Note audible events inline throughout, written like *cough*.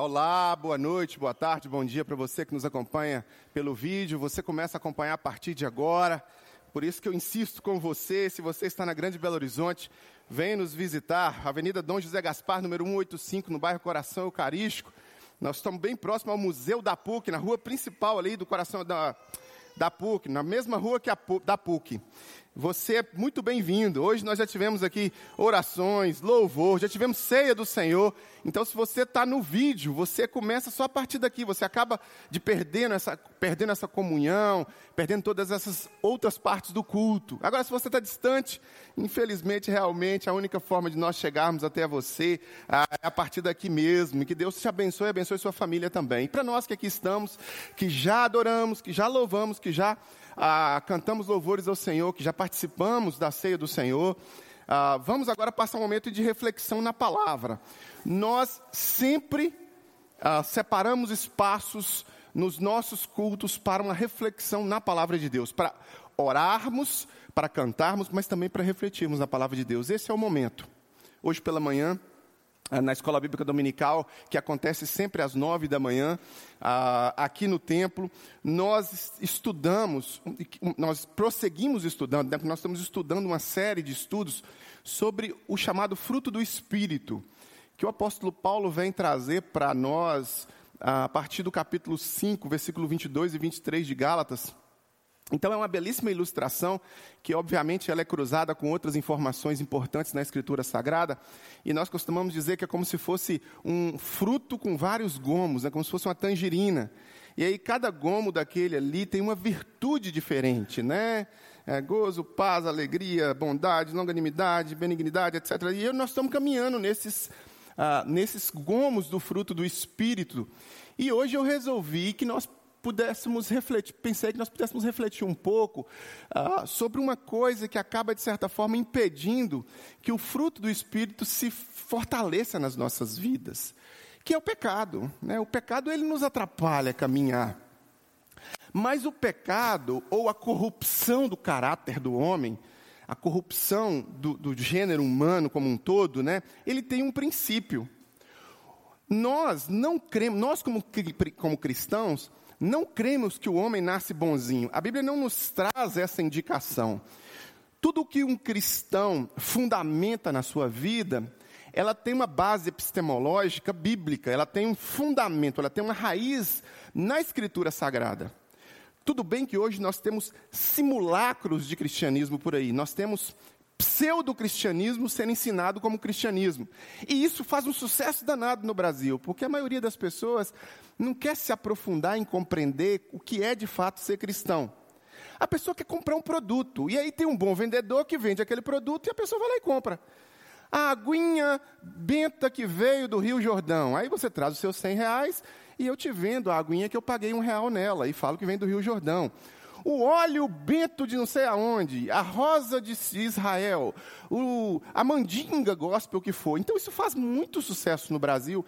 Olá, boa noite, boa tarde, bom dia para você que nos acompanha pelo vídeo. Você começa a acompanhar a partir de agora. Por isso que eu insisto com você, se você está na Grande Belo Horizonte, venha nos visitar. Avenida Dom José Gaspar, número 185, no bairro Coração Eucarístico. Nós estamos bem próximo ao Museu da PUC, na rua principal ali do Coração da, da PUC, na mesma rua que a da PUC. Você é muito bem-vindo. Hoje nós já tivemos aqui orações, louvor, já tivemos ceia do Senhor. Então, se você está no vídeo, você começa só a partir daqui. Você acaba de perdendo essa, perdendo essa comunhão, perdendo todas essas outras partes do culto. Agora, se você está distante, infelizmente, realmente, a única forma de nós chegarmos até você é a partir daqui mesmo. E que Deus te abençoe e abençoe sua família também. E para nós que aqui estamos, que já adoramos, que já louvamos, que já ah, cantamos louvores ao Senhor, que já participamos da ceia do Senhor. Ah, vamos agora passar um momento de reflexão na palavra. Nós sempre ah, separamos espaços nos nossos cultos para uma reflexão na palavra de Deus, para orarmos, para cantarmos, mas também para refletirmos na palavra de Deus. Esse é o momento. Hoje pela manhã, na escola bíblica dominical, que acontece sempre às nove da manhã, ah, aqui no templo, nós estudamos, nós prosseguimos estudando, né, nós estamos estudando uma série de estudos sobre o chamado fruto do Espírito, que o apóstolo Paulo vem trazer para nós ah, a partir do capítulo 5, versículo 22 e 23 de Gálatas. Então é uma belíssima ilustração que obviamente ela é cruzada com outras informações importantes na escritura sagrada, e nós costumamos dizer que é como se fosse um fruto com vários gomos, é como se fosse uma tangerina. E aí cada gomo daquele ali tem uma virtude diferente, né? É, gozo, paz, alegria, bondade, longanimidade, benignidade, etc. E nós estamos caminhando nesses, ah, nesses gomos do fruto do Espírito. E hoje eu resolvi que nós pudéssemos refletir, pensei que nós pudéssemos refletir um pouco ah, sobre uma coisa que acaba, de certa forma, impedindo que o fruto do Espírito se fortaleça nas nossas vidas, que é o pecado. Né? O pecado, ele nos atrapalha a caminhar. Mas o pecado, ou a corrupção do caráter do homem, a corrupção do, do gênero humano como um todo, né? ele tem um princípio. Nós não cremos, nós como, como cristãos, não cremos que o homem nasce bonzinho. A Bíblia não nos traz essa indicação. Tudo que um cristão fundamenta na sua vida, ela tem uma base epistemológica bíblica, ela tem um fundamento, ela tem uma raiz na Escritura Sagrada. Tudo bem que hoje nós temos simulacros de cristianismo por aí, nós temos pseudo-cristianismo sendo ensinado como cristianismo. E isso faz um sucesso danado no Brasil, porque a maioria das pessoas não quer se aprofundar em compreender o que é de fato ser cristão. A pessoa quer comprar um produto, e aí tem um bom vendedor que vende aquele produto e a pessoa vai lá e compra. A aguinha benta que veio do Rio Jordão. Aí você traz os seus 100 reais e eu te vendo a aguinha que eu paguei um real nela e falo que vem do Rio Jordão o óleo bento de não sei aonde, a rosa de Israel, o, a mandinga gospel que for. Então isso faz muito sucesso no Brasil,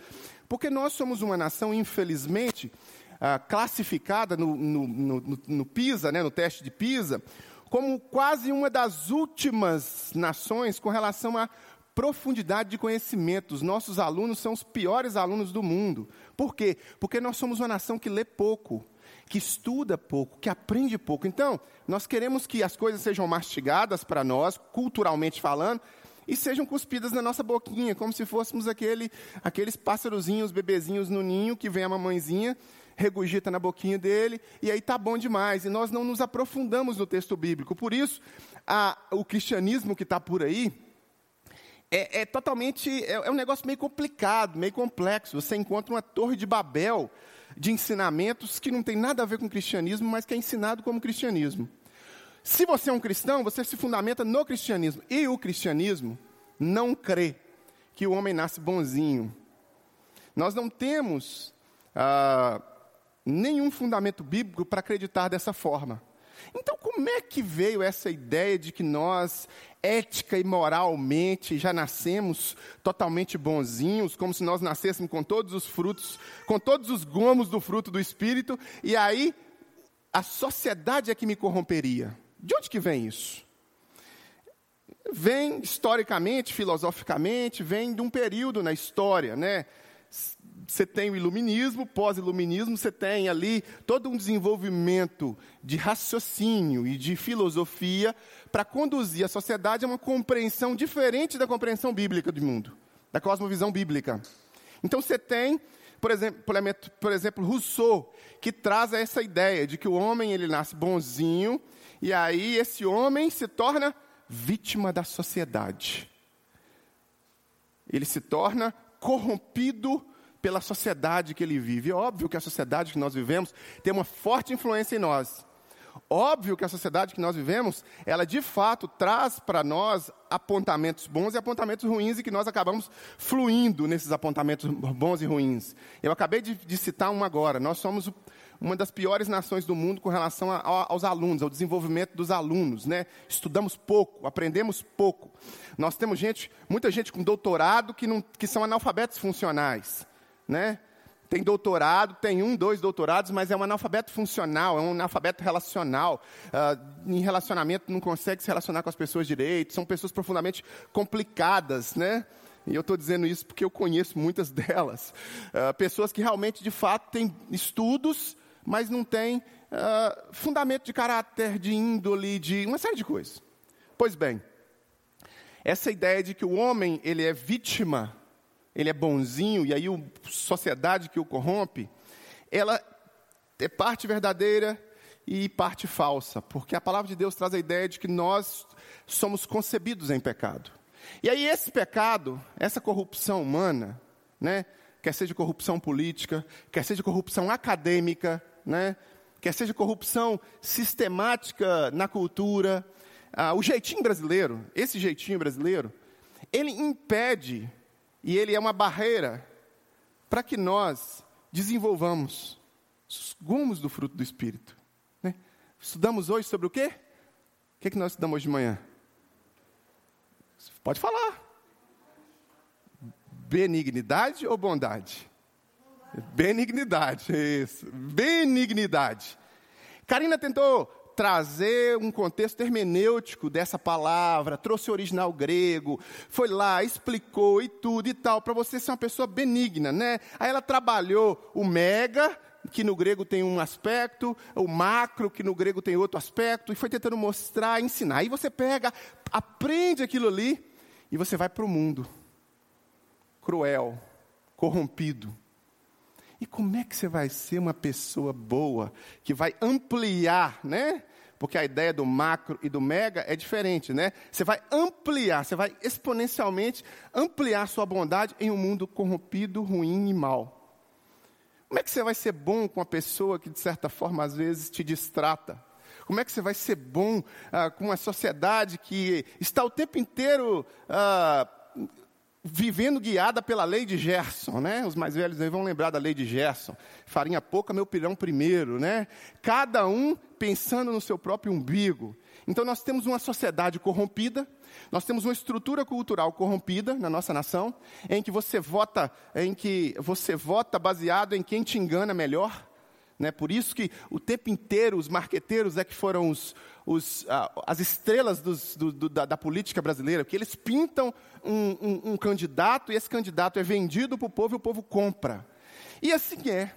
porque nós somos uma nação, infelizmente, ah, classificada no, no, no, no PISA, né, no teste de PISA, como quase uma das últimas nações com relação à profundidade de conhecimento. Os nossos alunos são os piores alunos do mundo. Por quê? Porque nós somos uma nação que lê pouco que estuda pouco, que aprende pouco. Então, nós queremos que as coisas sejam mastigadas para nós, culturalmente falando, e sejam cuspidas na nossa boquinha, como se fôssemos aquele, aqueles pássarozinhos, bebezinhos no ninho, que vem a mamãezinha, regurgita na boquinha dele, e aí tá bom demais. E nós não nos aprofundamos no texto bíblico. Por isso, a, o cristianismo que está por aí, é, é, totalmente, é, é, um negócio meio complicado, meio complexo. Você encontra uma torre de Babel de ensinamentos que não tem nada a ver com cristianismo, mas que é ensinado como cristianismo. Se você é um cristão, você se fundamenta no cristianismo. E o cristianismo não crê que o homem nasce bonzinho. Nós não temos ah, nenhum fundamento bíblico para acreditar dessa forma. Então, como é que veio essa ideia de que nós, ética e moralmente, já nascemos totalmente bonzinhos, como se nós nascêssemos com todos os frutos, com todos os gomos do fruto do Espírito, e aí a sociedade é que me corromperia? De onde que vem isso? Vem historicamente, filosoficamente, vem de um período na história, né? Você tem o iluminismo, pós-iluminismo, você tem ali todo um desenvolvimento de raciocínio e de filosofia para conduzir a sociedade a uma compreensão diferente da compreensão bíblica do mundo, da cosmovisão bíblica. Então você tem, por exemplo, por exemplo, Rousseau, que traz essa ideia de que o homem ele nasce bonzinho e aí esse homem se torna vítima da sociedade. Ele se torna corrompido pela sociedade que ele vive. É óbvio que a sociedade que nós vivemos tem uma forte influência em nós. Óbvio que a sociedade que nós vivemos, ela de fato traz para nós apontamentos bons e apontamentos ruins e que nós acabamos fluindo nesses apontamentos bons e ruins. Eu acabei de, de citar um agora. Nós somos uma das piores nações do mundo com relação a, a, aos alunos, ao desenvolvimento dos alunos, né? Estudamos pouco, aprendemos pouco. Nós temos gente, muita gente com doutorado que, não, que são analfabetos funcionais né? Tem doutorado, tem um, dois doutorados, mas é um analfabeto funcional, é um analfabeto relacional. Uh, em relacionamento não consegue se relacionar com as pessoas direito, são pessoas profundamente complicadas, né? E eu estou dizendo isso porque eu conheço muitas *laughs* delas. Uh, pessoas que realmente, de fato, têm estudos, mas não têm uh, fundamento de caráter, de índole, de uma série de coisas. Pois bem, essa ideia de que o homem ele é vítima ele é bonzinho, e aí a sociedade que o corrompe, ela é parte verdadeira e parte falsa, porque a palavra de Deus traz a ideia de que nós somos concebidos em pecado. E aí esse pecado, essa corrupção humana, né, quer seja corrupção política, quer seja corrupção acadêmica, né, quer seja corrupção sistemática na cultura, ah, o jeitinho brasileiro, esse jeitinho brasileiro, ele impede e ele é uma barreira para que nós desenvolvamos os gomos do fruto do Espírito. Né? Estudamos hoje sobre o quê? O que, é que nós estudamos hoje de manhã? Pode falar. Benignidade ou bondade? Benignidade, isso. Benignidade. Karina tentou trazer um contexto hermenêutico dessa palavra, trouxe o original grego, foi lá, explicou e tudo e tal, para você ser uma pessoa benigna, né? Aí ela trabalhou o mega, que no grego tem um aspecto, o macro, que no grego tem outro aspecto, e foi tentando mostrar, ensinar. Aí você pega, aprende aquilo ali, e você vai para o mundo cruel, corrompido, e como é que você vai ser uma pessoa boa, que vai ampliar, né? Porque a ideia do macro e do mega é diferente, né? Você vai ampliar, você vai exponencialmente ampliar sua bondade em um mundo corrompido, ruim e mal. Como é que você vai ser bom com uma pessoa que, de certa forma, às vezes te distrata? Como é que você vai ser bom ah, com uma sociedade que está o tempo inteiro ah, vivendo guiada pela lei de Gerson, né? Os mais velhos aí vão lembrar da lei de Gerson. Farinha pouca, meu pirão primeiro, né? Cada um pensando no seu próprio umbigo. Então nós temos uma sociedade corrompida, nós temos uma estrutura cultural corrompida na nossa nação, em que você vota, em que você vota baseado em quem te engana melhor. Né? Por isso que o tempo inteiro os marqueteiros é que foram os, os, ah, as estrelas dos, do, do, da, da, política brasileira, porque eles pintam um, um, um candidato e esse candidato é vendido para o povo e o povo compra. E assim é.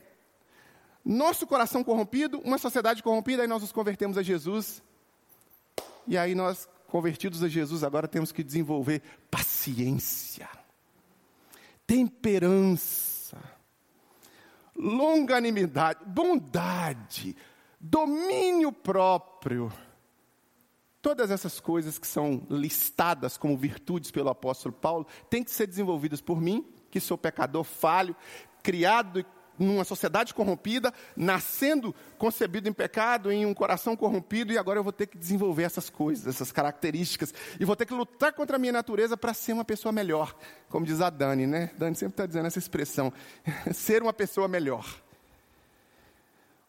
Nosso coração corrompido, uma sociedade corrompida, aí nós nos convertemos a Jesus. E aí nós, convertidos a Jesus, agora temos que desenvolver paciência, temperança longanimidade, bondade, domínio próprio. Todas essas coisas que são listadas como virtudes pelo apóstolo Paulo têm que ser desenvolvidas por mim, que sou pecador falho, criado numa sociedade corrompida, nascendo concebido em pecado, em um coração corrompido, e agora eu vou ter que desenvolver essas coisas, essas características, e vou ter que lutar contra a minha natureza para ser uma pessoa melhor, como diz a Dani, né? Dani sempre está dizendo essa expressão, *laughs* ser uma pessoa melhor.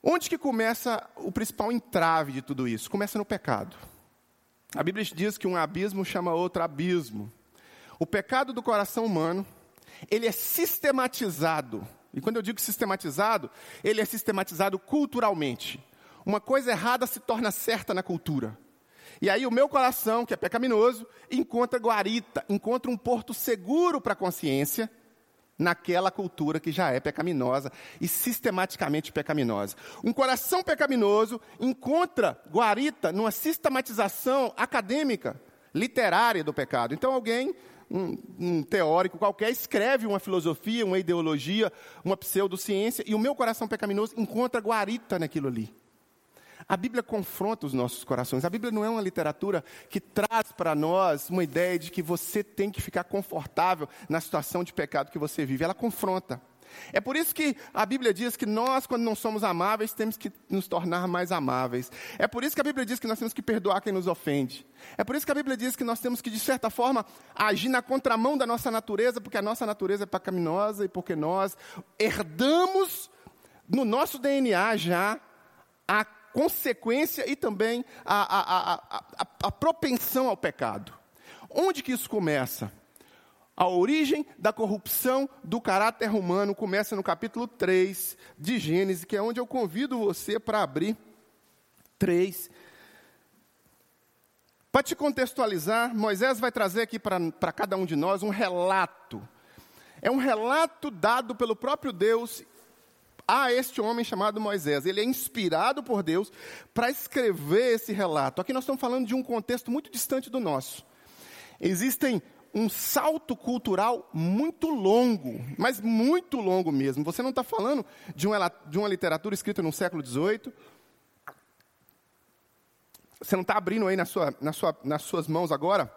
Onde que começa o principal entrave de tudo isso? Começa no pecado. A Bíblia diz que um abismo chama outro abismo. O pecado do coração humano, ele é sistematizado e quando eu digo sistematizado, ele é sistematizado culturalmente. Uma coisa errada se torna certa na cultura. E aí o meu coração, que é pecaminoso, encontra guarita, encontra um porto seguro para a consciência, naquela cultura que já é pecaminosa e sistematicamente pecaminosa. Um coração pecaminoso encontra guarita numa sistematização acadêmica, literária do pecado. Então alguém um, um, teórico qualquer escreve uma filosofia, uma ideologia, uma pseudociência, e o meu coração pecaminoso encontra guarita naquilo ali. A Bíblia confronta os nossos corações. A Bíblia não é uma literatura que traz para nós uma ideia de que você tem que ficar confortável na situação de pecado que você vive. Ela confronta. É por isso que a Bíblia diz que nós, quando não somos amáveis, temos que nos tornar mais amáveis. É por isso que a Bíblia diz que nós temos que perdoar quem nos ofende. É por isso que a Bíblia diz que nós temos que, de certa forma, agir na contramão da nossa natureza, porque a nossa natureza é pecaminosa e porque nós herdamos no nosso DNA já a consequência e também a, a, a, a propensão ao pecado. Onde que isso começa? A origem da corrupção do caráter humano começa no capítulo 3 de Gênesis, que é onde eu convido você para abrir 3. Para te contextualizar, Moisés vai trazer aqui para cada um de nós um relato. É um relato dado pelo próprio Deus a este homem chamado Moisés. Ele é inspirado por Deus para escrever esse relato. Aqui nós estamos falando de um contexto muito distante do nosso. Existem um salto cultural muito longo, mas muito longo mesmo. Você não está falando de uma, de uma literatura escrita no século XVIII. Você não está abrindo aí na sua, na sua, nas suas mãos agora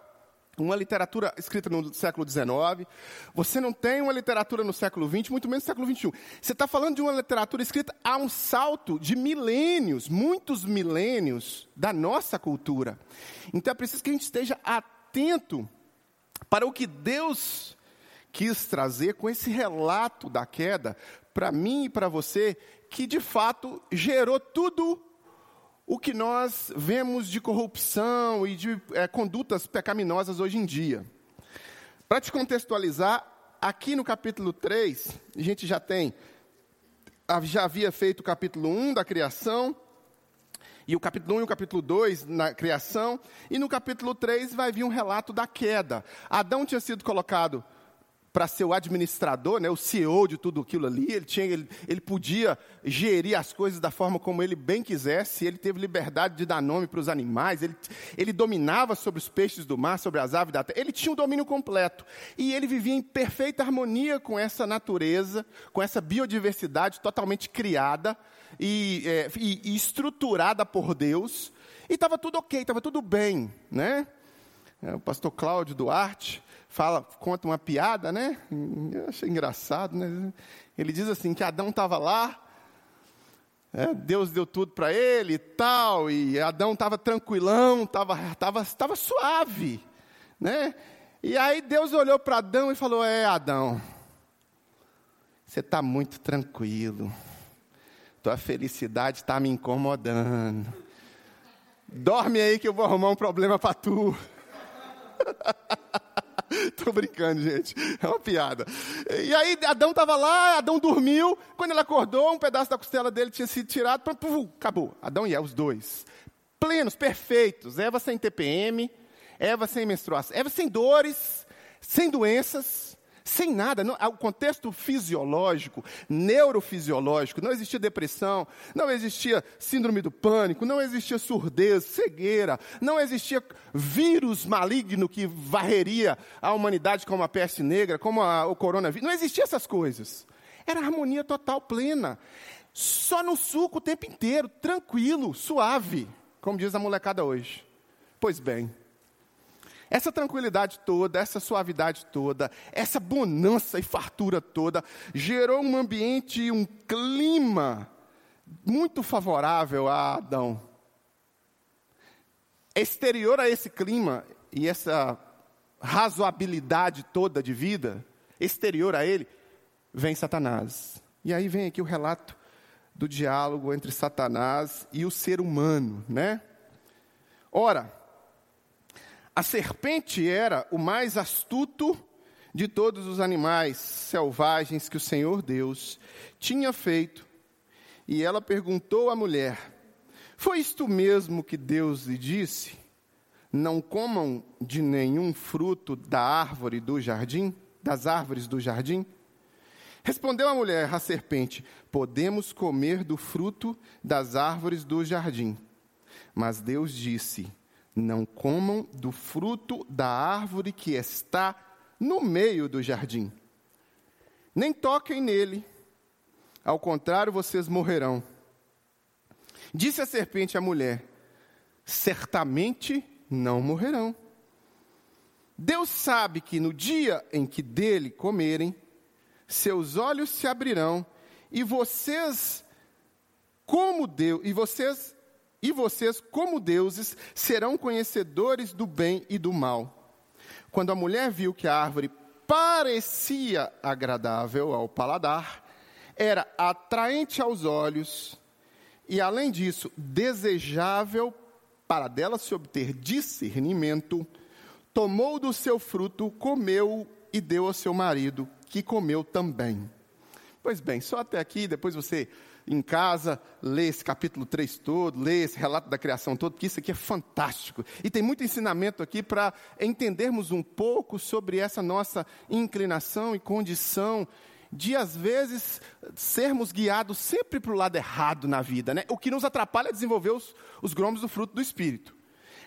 uma literatura escrita no século XIX. Você não tem uma literatura no século XX, muito menos no século XXI. Você está falando de uma literatura escrita a um salto de milênios, muitos milênios da nossa cultura. Então é preciso que a gente esteja atento para o que Deus quis trazer com esse relato da queda, para mim e para você, que de fato gerou tudo o que nós vemos de corrupção e de é, condutas pecaminosas hoje em dia. Para te contextualizar, aqui no capítulo 3, a gente já tem, já havia feito o capítulo 1 da criação, e o capítulo 1 e o capítulo 2 na criação, e no capítulo 3 vai vir um relato da queda. Adão tinha sido colocado para ser o administrador, né, o CEO de tudo aquilo ali, ele, tinha, ele, ele podia gerir as coisas da forma como ele bem quisesse, ele teve liberdade de dar nome para os animais, ele, ele dominava sobre os peixes do mar, sobre as aves da terra, ele tinha o um domínio completo. E ele vivia em perfeita harmonia com essa natureza, com essa biodiversidade totalmente criada e, é, e, estruturada por Deus, e estava tudo ok, estava tudo bem, né? É, o pastor Cláudio Duarte, fala, conta uma piada, né? Eu achei engraçado, né? Ele diz assim que Adão estava lá, é, Deus deu tudo para ele e tal, e Adão estava tranquilão, estava tava, tava suave, né? E aí Deus olhou para Adão e falou: É, Adão, você está muito tranquilo, tua felicidade está me incomodando. Dorme aí que eu vou arrumar um problema para tu. *laughs* Tô brincando, gente. É uma piada. E aí Adão estava lá, Adão dormiu. Quando ele acordou, um pedaço da costela dele tinha sido tirado. Pum, acabou. Adão e Eva, os dois. Plenos, perfeitos. Eva sem TPM, Eva sem menstruação, Eva sem dores, sem doenças sem nada. Não, o contexto fisiológico, neurofisiológico, não existia depressão, não existia síndrome do pânico, não existia surdez, cegueira, não existia vírus maligno que varreria a humanidade como a peste negra, como a, o coronavírus. Não existia essas coisas. Era harmonia total, plena. Só no suco o tempo inteiro, tranquilo, suave, como diz a molecada hoje. Pois bem, essa tranquilidade toda, essa suavidade toda, essa bonança e fartura toda, gerou um ambiente, um clima muito favorável a Adão. Exterior a esse clima e essa razoabilidade toda de vida, exterior a ele, vem Satanás. E aí vem aqui o relato do diálogo entre Satanás e o ser humano, né? Ora, a serpente era o mais astuto de todos os animais selvagens que o Senhor Deus tinha feito. E ela perguntou à mulher: Foi isto mesmo que Deus lhe disse? Não comam de nenhum fruto da árvore do jardim, das árvores do jardim? Respondeu a mulher, a serpente: Podemos comer do fruto das árvores do jardim. Mas Deus disse: Não comam do fruto da árvore que está no meio do jardim. Nem toquem nele, ao contrário, vocês morrerão. Disse a serpente à mulher: Certamente não morrerão. Deus sabe que no dia em que dele comerem, seus olhos se abrirão e vocês como Deus e vocês e vocês como deuses serão conhecedores do bem e do mal. Quando a mulher viu que a árvore parecia agradável ao paladar, era atraente aos olhos e além disso desejável para dela se obter discernimento, tomou do seu fruto, comeu e deu ao seu marido, que comeu também. Pois bem, só até aqui, depois você em casa, lê esse capítulo 3 todo, lê esse relato da criação todo, porque isso aqui é fantástico. E tem muito ensinamento aqui para entendermos um pouco sobre essa nossa inclinação e condição de, às vezes, sermos guiados sempre para o lado errado na vida. Né? O que nos atrapalha é desenvolver os, os gromos do fruto do Espírito.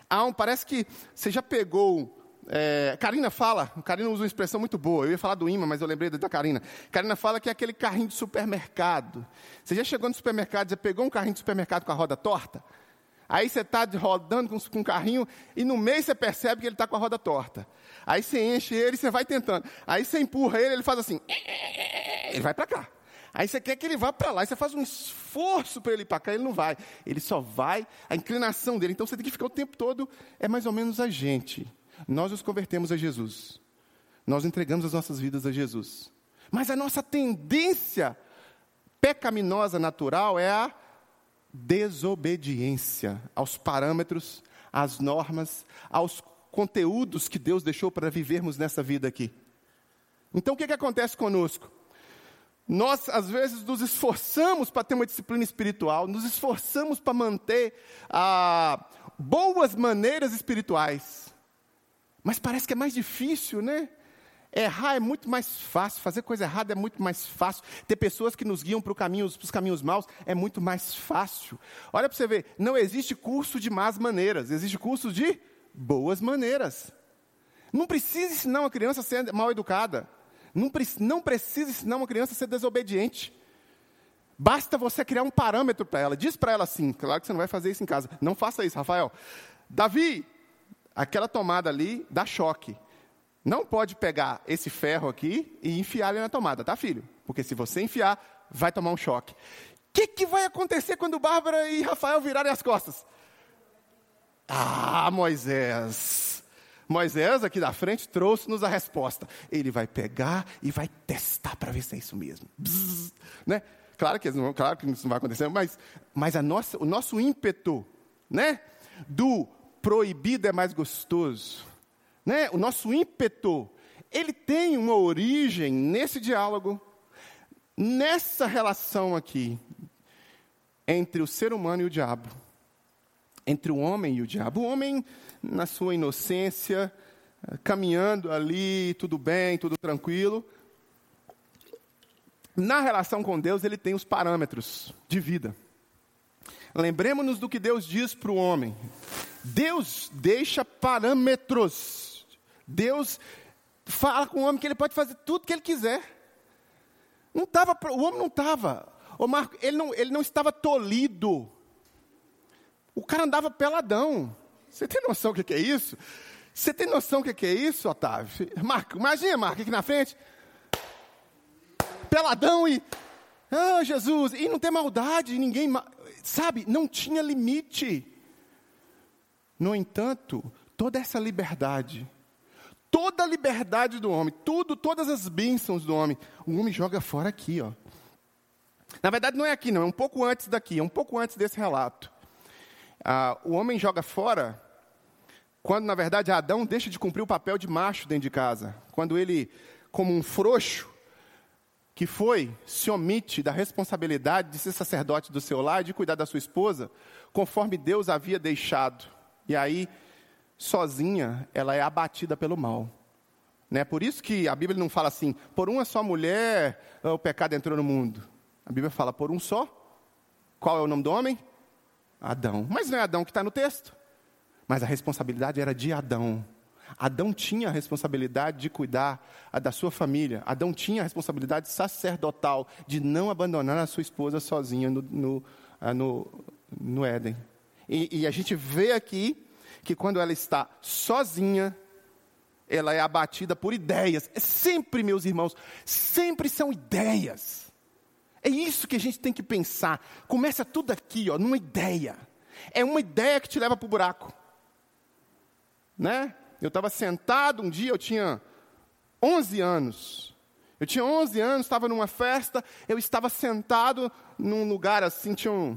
Há um, parece que você já pegou é, Karina fala, Karina usa uma expressão muito boa. Eu ia falar do imã, mas eu lembrei da Karina. Karina fala que é aquele carrinho de supermercado. Você já chegou no supermercado, já pegou um carrinho de supermercado com a roda torta? Aí você está rodando com, com um carrinho e no meio você percebe que ele está com a roda torta. Aí você enche ele e você vai tentando. Aí você empurra ele, ele faz assim. Ele vai para cá. Aí você quer que ele vá para lá, e você faz um esforço para ele ir para cá, ele não vai. Ele só vai, a inclinação dele. Então você tem que ficar o tempo todo, é mais ou menos a gente nós nos convertemos a Jesus. Nós entregamos as nossas vidas a Jesus. Mas a nossa tendência pecaminosa natural é a desobediência aos parâmetros, às normas, aos conteúdos que Deus deixou para vivermos nessa vida aqui. Então o que, que acontece conosco? Nós, às vezes, nos esforçamos para ter uma disciplina espiritual, nos esforçamos para manter ah, boas maneiras espirituais, mas parece que é mais difícil, né? Errar é muito mais fácil, fazer coisa errada é muito mais fácil, ter pessoas que nos guiam para caminhos, os caminhos maus é muito mais fácil. Olha para você ver, não existe curso de más maneiras, existe curso de boas maneiras. Não precisa ensinar uma criança a ser mal educada, não, pre não precisa ensinar uma criança a ser desobediente. Basta você criar um parâmetro para ela, diz para ela assim, claro que você não vai fazer isso em casa, não faça isso, Rafael. Davi, aquela tomada ali dá choque. Não pode pegar esse ferro aqui e enfiar ele na tomada, tá, filho? Porque se você enfiar, vai tomar um choque. O que, que vai acontecer quando Bárbara e Rafael virarem as costas? Ah, Moisés. Moisés, aqui da frente, trouxe-nos a resposta. Ele vai pegar e vai testar para ver se é isso mesmo. Né? Claro que, não, claro que isso não vai acontecer, mas, mas a nossa, o nosso ímpeto né, do proibido é mais gostoso. Né? O nosso ímpeto, ele tem uma origem nesse diálogo, nessa relação aqui, entre o ser humano e o diabo. Entre o homem e o diabo. O homem, na sua inocência, caminhando ali, tudo bem, tudo tranquilo. Na relação com Deus, ele tem os parâmetros de vida. Lembremos-nos do que Deus diz para o homem. Deus deixa parâmetros. Deus fala com o homem que ele pode fazer tudo que ele quiser. Não tava, o homem não estava. O Marco, ele não, ele não estava tolhido. O cara andava peladão. Você tem noção do que é isso? Você tem noção do que é isso, Otávio? Marco, imagina, Marco, aqui na frente. Peladão e. Ah, Jesus! E não tem maldade, ninguém. Sabe, não tinha limite. No entanto, toda essa liberdade, toda a liberdade do homem, tudo, todas as bênçãos do homem, o homem joga fora aqui, ó. Na verdade, não é aqui, não, é um pouco antes daqui, é um pouco antes desse relato. Ah, o homem joga fora quando, na verdade, Adão deixa de cumprir o papel de macho dentro de casa. Quando ele, como um frouxo, que foi, se omite da responsabilidade de ser sacerdote do seu lar e de cuidar da sua esposa, conforme Deus havia deixado. E aí, sozinha, ela é abatida pelo mal. Né? Por isso que a Bíblia não fala assim, por uma só mulher o pecado entrou no mundo. A Bíblia fala por um só. Qual é o nome do homem? Adão. Mas não é Adão que está no texto. Mas a responsabilidade era de Adão. Adão tinha a responsabilidade de cuidar da sua família. Adão tinha a responsabilidade sacerdotal de não abandonar a sua esposa sozinha no, no, ah, no, no Éden. E, e a gente vê aqui que quando ela está sozinha, ela é abatida por ideias. É sempre, meus irmãos, sempre são ideias. É isso que a gente tem que pensar. Começa tudo aqui, ó, numa ideia. É uma ideia que te leva para o buraco. Né? Eu estava sentado um dia, eu tinha 11 anos. Eu tinha 11 anos, estava numa festa, eu estava sentado num lugar assim, tinha um,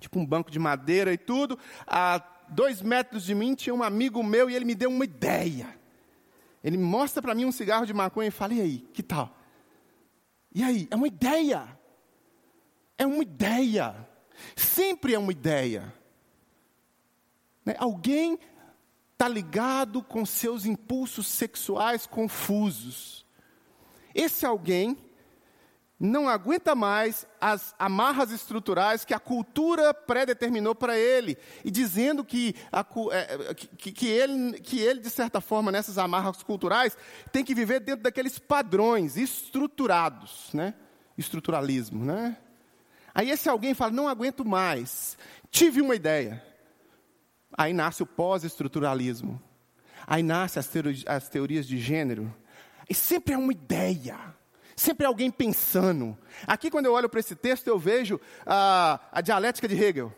tipo um banco de madeira e tudo. A dois metros de mim tinha um amigo meu e ele me deu uma ideia. Ele mostra para mim um cigarro de maconha e fala: e aí, que tal? E aí? É uma ideia. É uma ideia. Sempre é uma ideia. Né? Alguém está ligado com seus impulsos sexuais confusos. Esse alguém não aguenta mais as amarras estruturais que a cultura predeterminou para ele, e dizendo que, a, é, que, que, ele, que ele, de certa forma, nessas amarras culturais, tem que viver dentro daqueles padrões estruturados, né? estruturalismo. Né? Aí esse alguém fala: não aguento mais, tive uma ideia. Aí nasce o pós-estruturalismo. Aí nasce as, teori as teorias de gênero. E sempre é uma ideia. Sempre alguém pensando. Aqui, quando eu olho para esse texto, eu vejo a, a dialética de Hegel.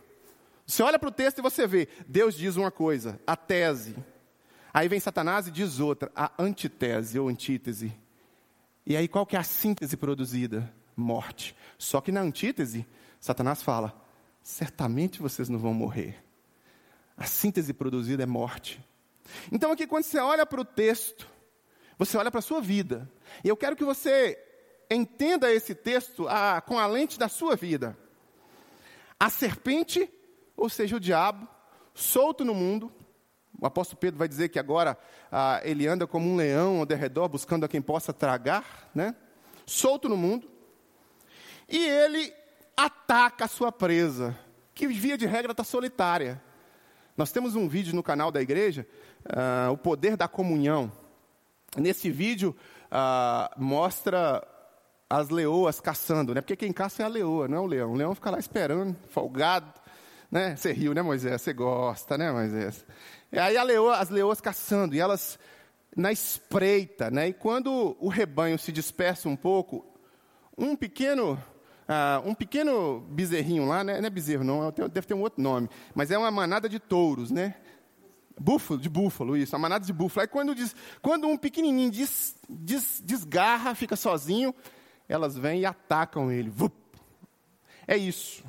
Você olha para o texto e você vê, Deus diz uma coisa, a tese. Aí vem Satanás e diz outra, a antitese ou antítese. E aí qual que é a síntese produzida? Morte. Só que na antítese, Satanás fala: certamente vocês não vão morrer. A síntese produzida é morte. Então, aqui, quando você olha para o texto, você olha para a sua vida. E eu quero que você entenda esse texto ah, com a lente da sua vida. A serpente, ou seja, o diabo, solto no mundo. O apóstolo Pedro vai dizer que agora ah, ele anda como um leão ao derredor, buscando a quem possa tragar, né? solto no mundo. E ele ataca a sua presa, que via de regra está solitária. Nós temos um vídeo no canal da igreja, uh, o poder da comunhão. Nesse vídeo uh, mostra as leoas caçando, né? Porque quem caça é a leoa, não é o leão. O leão fica lá esperando, folgado, né? Você riu, né, Moisés? Você gosta, né, Moisés? E aí a leoa, as leoas caçando e elas na espreita, né? E quando o rebanho se dispersa um pouco, um pequeno ah, um pequeno bezerrinho lá, né? não é bezerro não, é deve ter um outro nome, mas é uma manada de touros, né? Búfalo, de búfalo, isso, uma manada de búfalo. Aí quando, diz, quando um pequenininho des, des, desgarra, fica sozinho, elas vêm e atacam ele. É isso.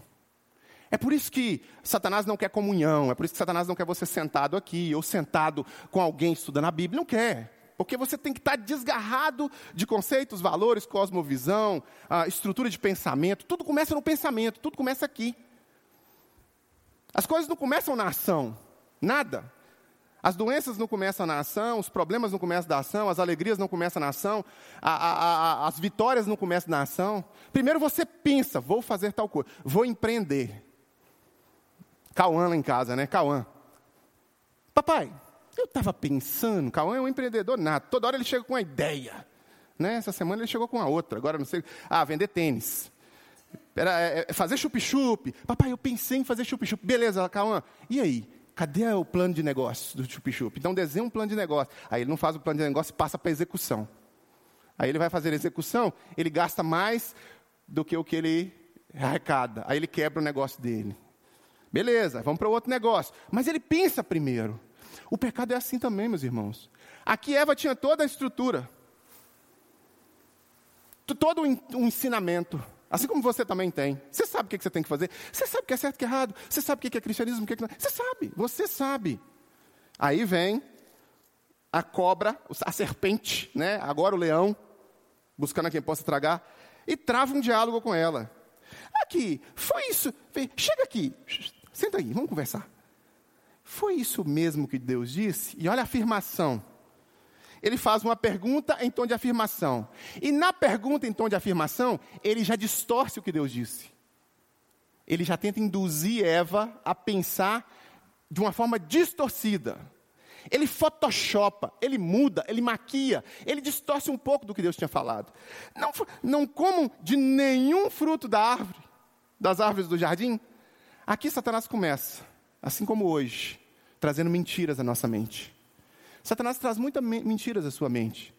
É por isso que Satanás não quer comunhão, é por isso que Satanás não quer você sentado aqui, ou sentado com alguém estudando a Bíblia, não quer. Porque você tem que estar desgarrado de conceitos, valores, cosmovisão, estrutura de pensamento. Tudo começa no pensamento, tudo começa aqui. As coisas não começam na ação, nada. As doenças não começam na ação, os problemas não começam na ação, as alegrias não começam na ação, a, a, a, as vitórias não começam na ação. Primeiro você pensa, vou fazer tal coisa, vou empreender. Cauã lá em casa, né? Cauã. Papai, eu estava pensando, Cauã é um empreendedor nato, toda hora ele chega com uma ideia. Né? Essa semana ele chegou com a outra, agora não sei. Ah, vender tênis. Era, é, é, fazer chup-chup. Papai, eu pensei em fazer chup-chup. Beleza, Cauã. E aí? Cadê o plano de negócio do chup-chup? Então desenha um plano de negócio. Aí ele não faz o plano de negócio e passa para execução. Aí ele vai fazer a execução, ele gasta mais do que o que ele arrecada. Aí ele quebra o negócio dele. Beleza, vamos para o outro negócio. Mas ele pensa primeiro. O pecado é assim também, meus irmãos. Aqui Eva tinha toda a estrutura, todo o ensinamento, assim como você também tem. Você sabe o que você tem que fazer, você sabe o que é certo e o que é errado, você sabe o que é cristianismo, o que é. Você sabe, você sabe. Aí vem a cobra, a serpente, né? agora o leão, buscando a quem possa tragar, e trava um diálogo com ela. Aqui, foi isso. Chega aqui, senta aí, vamos conversar. Foi isso mesmo que Deus disse? E olha a afirmação. Ele faz uma pergunta em tom de afirmação. E na pergunta em tom de afirmação, ele já distorce o que Deus disse. Ele já tenta induzir Eva a pensar de uma forma distorcida. Ele photoshopa, ele muda, ele maquia, ele distorce um pouco do que Deus tinha falado. Não, não comam de nenhum fruto da árvore, das árvores do jardim. Aqui Satanás começa, assim como hoje, trazendo mentiras à nossa mente. Satanás traz muitas mentiras à sua mente.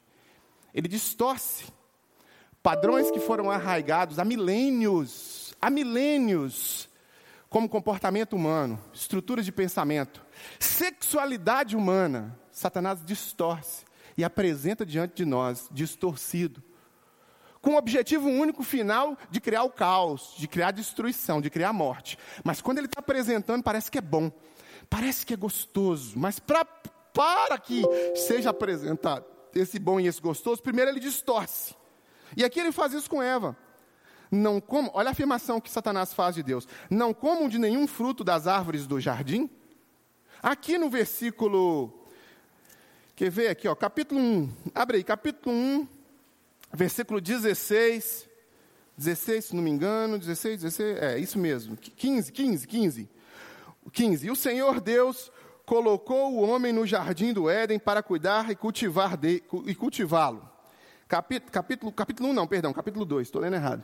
Ele distorce padrões que foram arraigados há milênios, há milênios, como comportamento humano, estruturas de pensamento, sexualidade humana. Satanás distorce e apresenta diante de nós distorcido, com o objetivo único final de criar o caos, de criar destruição, de criar morte. Mas quando ele está apresentando, parece que é bom, parece que é gostoso, mas pra, para que seja apresentado esse bom e esse gostoso, primeiro ele distorce. E aqui ele faz isso com Eva. Não como, olha a afirmação que Satanás faz de Deus: não comam de nenhum fruto das árvores do jardim. Aqui no versículo, quer ver aqui, ó, capítulo 1, abre aí, capítulo 1, versículo 16, 16, se não me engano, 16, 16, é isso mesmo, 15, 15, 15. 15. E o Senhor Deus colocou o homem no jardim do Éden para cuidar e cultivar de, e cultivá-lo. Capítulo, capítulo, capítulo 1, não, perdão, capítulo 2, estou lendo errado.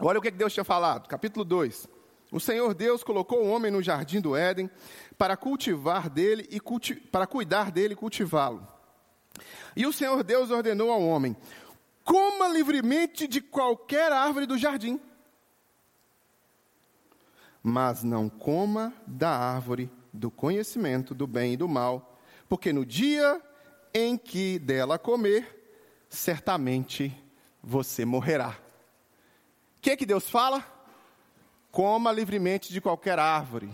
Olha o que Deus tinha falado, capítulo 2. O Senhor Deus colocou o homem no jardim do Éden para cultivar dele e culti para cuidar dele e cultivá-lo. E o Senhor Deus ordenou ao homem: coma livremente de qualquer árvore do jardim, mas não coma da árvore do conhecimento do bem e do mal, porque no dia em que dela comer, certamente você morrerá. O que, que Deus fala? Coma livremente de qualquer árvore,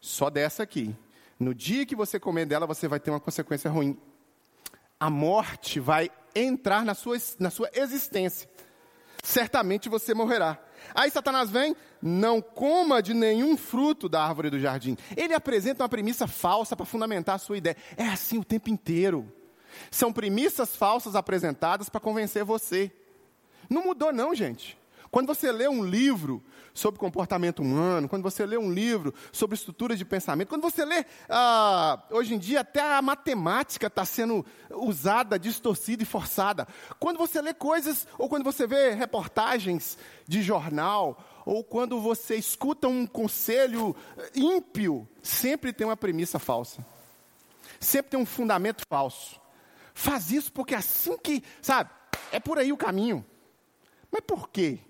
só dessa aqui. No dia que você comer dela, você vai ter uma consequência ruim. A morte vai entrar na sua, na sua existência. Certamente você morrerá. Aí Satanás vem, não coma de nenhum fruto da árvore do jardim. Ele apresenta uma premissa falsa para fundamentar a sua ideia. É assim o tempo inteiro. São premissas falsas apresentadas para convencer você. Não mudou, não, gente. Quando você lê um livro sobre comportamento humano, quando você lê um livro sobre estrutura de pensamento, quando você lê, ah, hoje em dia, até a matemática está sendo usada, distorcida e forçada. Quando você lê coisas, ou quando você vê reportagens de jornal, ou quando você escuta um conselho ímpio, sempre tem uma premissa falsa. Sempre tem um fundamento falso. Faz isso porque é assim que, sabe, é por aí o caminho. Mas por quê?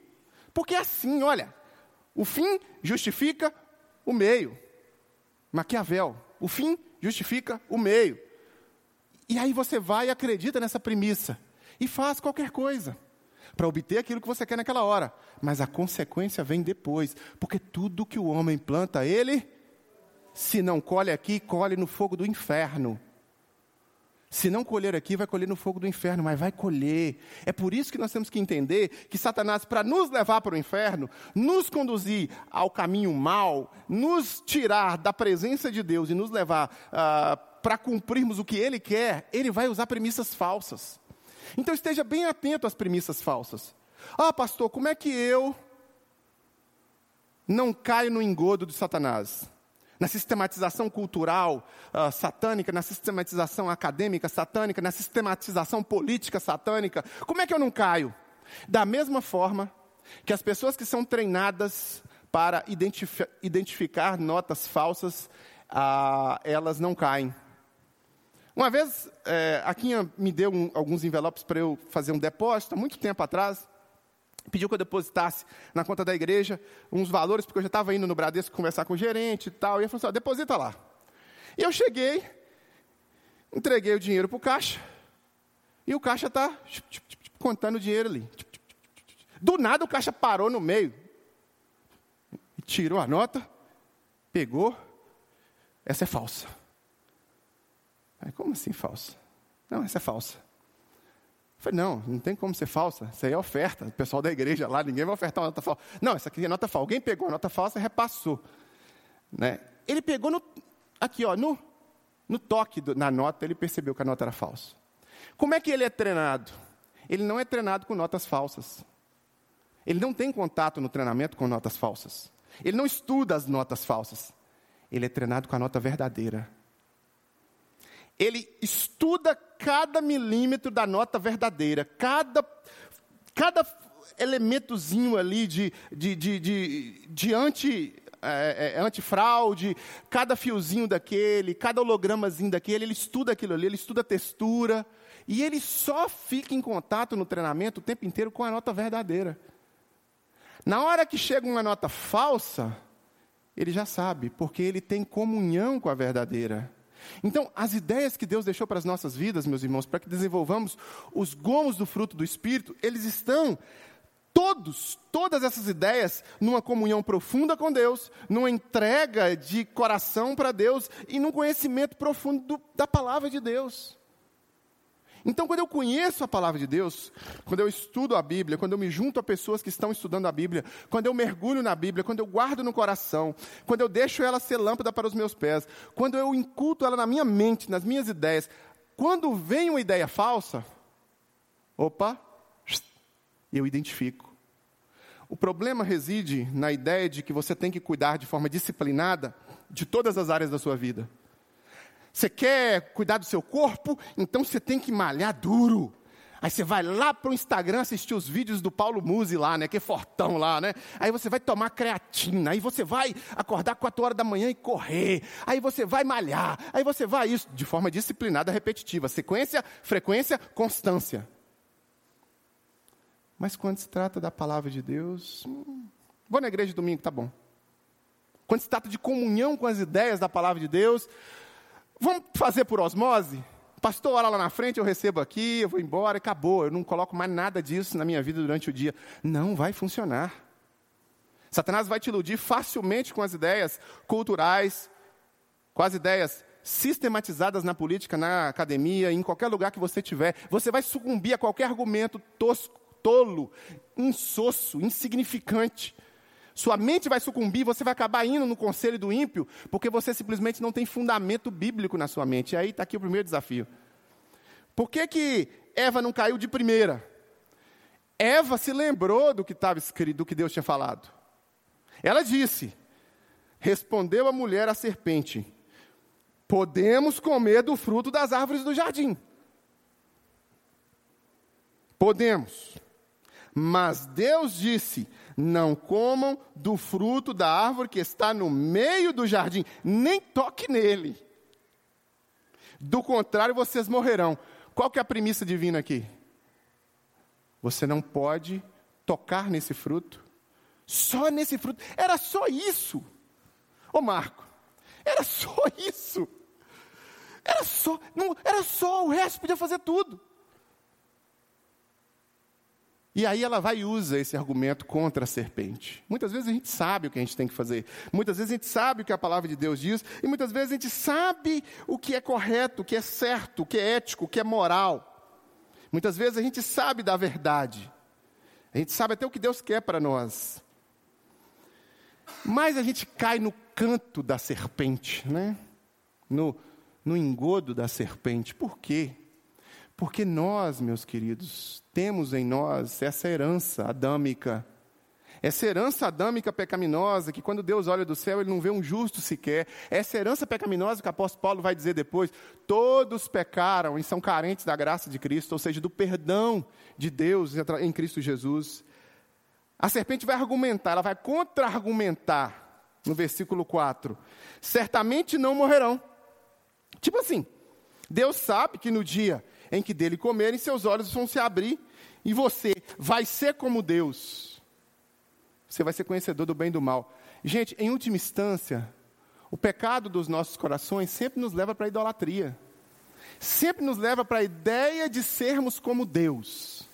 Porque é assim, olha, o fim justifica o meio. Maquiavel, o fim justifica o meio. E aí você vai e acredita nessa premissa e faz qualquer coisa para obter aquilo que você quer naquela hora. Mas a consequência vem depois, porque tudo que o homem planta, ele, se não colhe aqui, colhe no fogo do inferno. Se não colher aqui, vai colher no fogo do inferno, mas vai colher. É por isso que nós temos que entender que Satanás, para nos levar para o inferno, nos conduzir ao caminho mal, nos tirar da presença de Deus e nos levar uh, para cumprirmos o que ele quer, ele vai usar premissas falsas. Então esteja bem atento às premissas falsas. Ah, pastor, como é que eu não caio no engodo de Satanás? Na sistematização cultural uh, satânica, na sistematização acadêmica satânica, na sistematização política satânica. Como é que eu não caio? Da mesma forma que as pessoas que são treinadas para identifi identificar notas falsas, uh, elas não caem. Uma vez, eh, a Quinha me deu um, alguns envelopes para eu fazer um depósito, há muito tempo atrás pediu que eu depositasse na conta da igreja uns valores, porque eu já estava indo no Bradesco conversar com o gerente e tal. E ele falou assim: deposita lá. E eu cheguei, entreguei o dinheiro para o caixa, e o caixa está contando o dinheiro ali. Do nada o caixa parou no meio, tirou a nota, pegou, essa é falsa. Como assim falsa? Não, essa é falsa. Falei, não, não tem como ser falsa. Isso aí é oferta. O pessoal da igreja lá, ninguém vai ofertar uma nota falsa. Não, essa aqui é nota falsa. Alguém pegou a nota falsa e repassou. Né? Ele pegou no, aqui, ó, no, No toque do, na nota, ele percebeu que a nota era falsa. Como é que ele é treinado? Ele não é treinado com notas falsas. Ele não tem contato no treinamento com notas falsas. Ele não estuda as notas falsas. Ele é treinado com a nota verdadeira. Ele estuda cada milímetro da nota verdadeira, cada, cada elementozinho ali de, de, de, de, de anti, é, é, antifraude, cada fiozinho daquele, cada hologramazinho daquele, ele estuda aquilo ali, ele estuda a textura, e ele só fica em contato no treinamento o tempo inteiro com a nota verdadeira. Na hora que chega uma nota falsa, ele já sabe, porque ele tem comunhão com a verdadeira. Então, as ideias que Deus deixou para as nossas vidas, meus irmãos, para que desenvolvamos os gomos do fruto do Espírito, eles estão todos, todas essas ideias, numa comunhão profunda com Deus, numa entrega de coração para Deus e num conhecimento profundo do, da palavra de Deus. Então, quando eu conheço a palavra de Deus, quando eu estudo a Bíblia, quando eu me junto a pessoas que estão estudando a Bíblia, quando eu mergulho na Bíblia, quando eu guardo no coração, quando eu deixo ela ser lâmpada para os meus pés, quando eu inculto ela na minha mente, nas minhas ideias, quando vem uma ideia falsa, opa, eu identifico. O problema reside na ideia de que você tem que cuidar de forma disciplinada de todas as áreas da sua vida. Você quer cuidar do seu corpo? Então você tem que malhar duro. Aí você vai lá para o Instagram assistir os vídeos do Paulo Musi lá, né? Que é fortão lá, né? Aí você vai tomar creatina. Aí você vai acordar 4 horas da manhã e correr. Aí você vai malhar. Aí você vai isso de forma disciplinada, repetitiva. Sequência, frequência, constância. Mas quando se trata da palavra de Deus, hum, vou na igreja domingo, tá bom. Quando se trata de comunhão com as ideias da palavra de Deus, Vamos fazer por osmose? Pastor, ora lá na frente, eu recebo aqui, eu vou embora, acabou. Eu não coloco mais nada disso na minha vida durante o dia. Não vai funcionar. Satanás vai te iludir facilmente com as ideias culturais, com as ideias sistematizadas na política, na academia, em qualquer lugar que você tiver. Você vai sucumbir a qualquer argumento tosco, tolo, insosso, insignificante. Sua mente vai sucumbir, você vai acabar indo no conselho do ímpio, porque você simplesmente não tem fundamento bíblico na sua mente. E aí está aqui o primeiro desafio. Por que, que Eva não caiu de primeira? Eva se lembrou do que estava escrito, do que Deus tinha falado. Ela disse: Respondeu a mulher à serpente: Podemos comer do fruto das árvores do jardim. Podemos. Mas Deus disse: Não comam do fruto da árvore que está no meio do jardim, nem toque nele. Do contrário, vocês morrerão. Qual que é a premissa divina aqui? Você não pode tocar nesse fruto. Só nesse fruto. Era só isso. Ô Marco, era *laughs* só isso. Era só, não, era só, o resto podia fazer tudo. E aí ela vai e usa esse argumento contra a serpente. Muitas vezes a gente sabe o que a gente tem que fazer. Muitas vezes a gente sabe o que a palavra de Deus diz. E muitas vezes a gente sabe o que é correto, o que é certo, o que é ético, o que é moral. Muitas vezes a gente sabe da verdade. A gente sabe até o que Deus quer para nós. Mas a gente cai no canto da serpente, né? No, no engodo da serpente. Por quê? Porque nós, meus queridos, temos em nós essa herança adâmica. Essa herança adâmica pecaminosa, que quando Deus olha do céu, ele não vê um justo sequer. Essa herança pecaminosa que o apóstolo Paulo vai dizer depois: todos pecaram e são carentes da graça de Cristo, ou seja, do perdão de Deus em Cristo Jesus. A serpente vai argumentar, ela vai contra-argumentar no versículo 4: certamente não morrerão. Tipo assim, Deus sabe que no dia em que dele comerem, seus olhos vão se abrir e você vai ser como Deus. Você vai ser conhecedor do bem e do mal. Gente, em última instância, o pecado dos nossos corações sempre nos leva para a idolatria. Sempre nos leva para a ideia de sermos como Deus.